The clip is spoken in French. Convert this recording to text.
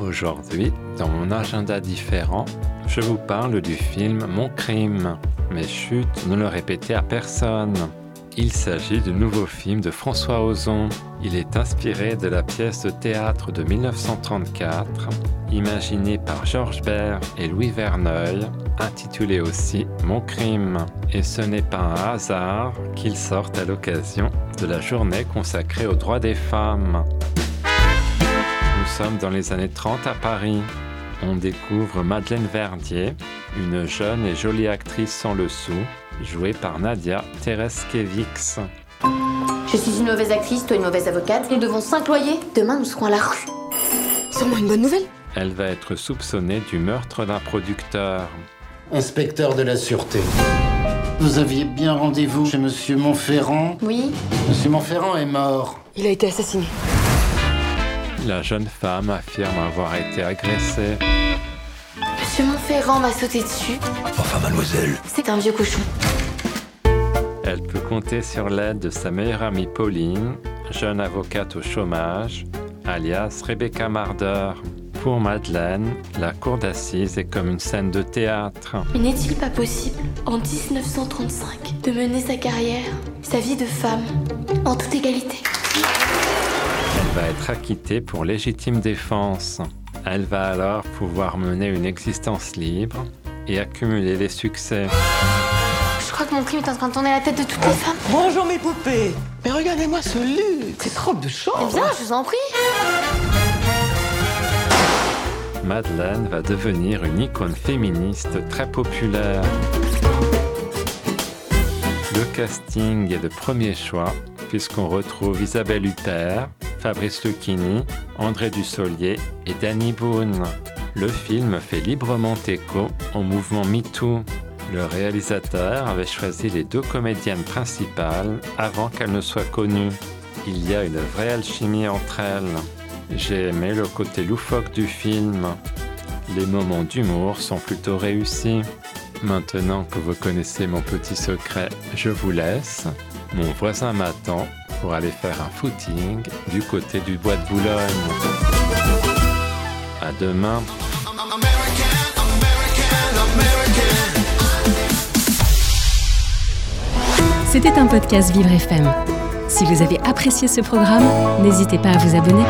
Aujourd'hui, dans mon agenda différent, je vous parle du film Mon crime. Mais chut, ne le répétez à personne. Il s'agit du nouveau film de François Ozon. Il est inspiré de la pièce de théâtre de 1934, imaginée par Georges Bert et Louis Verneuil, intitulée aussi Mon crime. Et ce n'est pas un hasard qu'il sorte à l'occasion de la journée consacrée aux droits des femmes. Nous sommes dans les années 30 à Paris. On découvre Madeleine Verdier, une jeune et jolie actrice sans le sou, jouée par Nadia Tereskevix. Je suis une mauvaise actrice, toi une mauvaise avocate. Nous devons s'imployer. Demain, nous serons à la rue. Sûrement une bonne nouvelle. Elle va être soupçonnée du meurtre d'un producteur. Inspecteur de la sûreté. Vous aviez bien rendez-vous chez Monsieur Montferrand? Oui Monsieur Montferrand est mort. Il a été assassiné. La jeune femme affirme avoir été agressée. Monsieur Montferrand m'a sauté dessus. Enfin, mademoiselle. C'est un vieux cochon. Elle peut compter sur l'aide de sa meilleure amie Pauline, jeune avocate au chômage, alias Rebecca Marder. Pour Madeleine, la cour d'assises est comme une scène de théâtre. Mais n'est-il pas possible, en 1935, de mener sa carrière, sa vie de femme, en toute égalité? Va être acquittée pour légitime défense. Elle va alors pouvoir mener une existence libre et accumuler les succès. Je crois que mon crime est en train de tourner la tête de toutes les femmes. Bonjour mes poupées. Mais regardez-moi ce luxe. Cette robe de Eh chambre. bien, je vous en prie. Madeleine va devenir une icône féministe très populaire. Le casting est de premier choix puisqu'on retrouve Isabelle Huppert, Fabrice Lucchini, André Dussolier et Danny Boone. Le film fait librement écho au mouvement MeToo. Le réalisateur avait choisi les deux comédiennes principales avant qu'elles ne soient connues. Il y a une vraie alchimie entre elles. J'ai aimé le côté loufoque du film. Les moments d'humour sont plutôt réussis. Maintenant que vous connaissez mon petit secret, je vous laisse. Mon voisin m'attend pour aller faire un footing du côté du bois de Boulogne. À demain. C'était un podcast Vivre FM. Si vous avez apprécié ce programme, n'hésitez pas à vous abonner.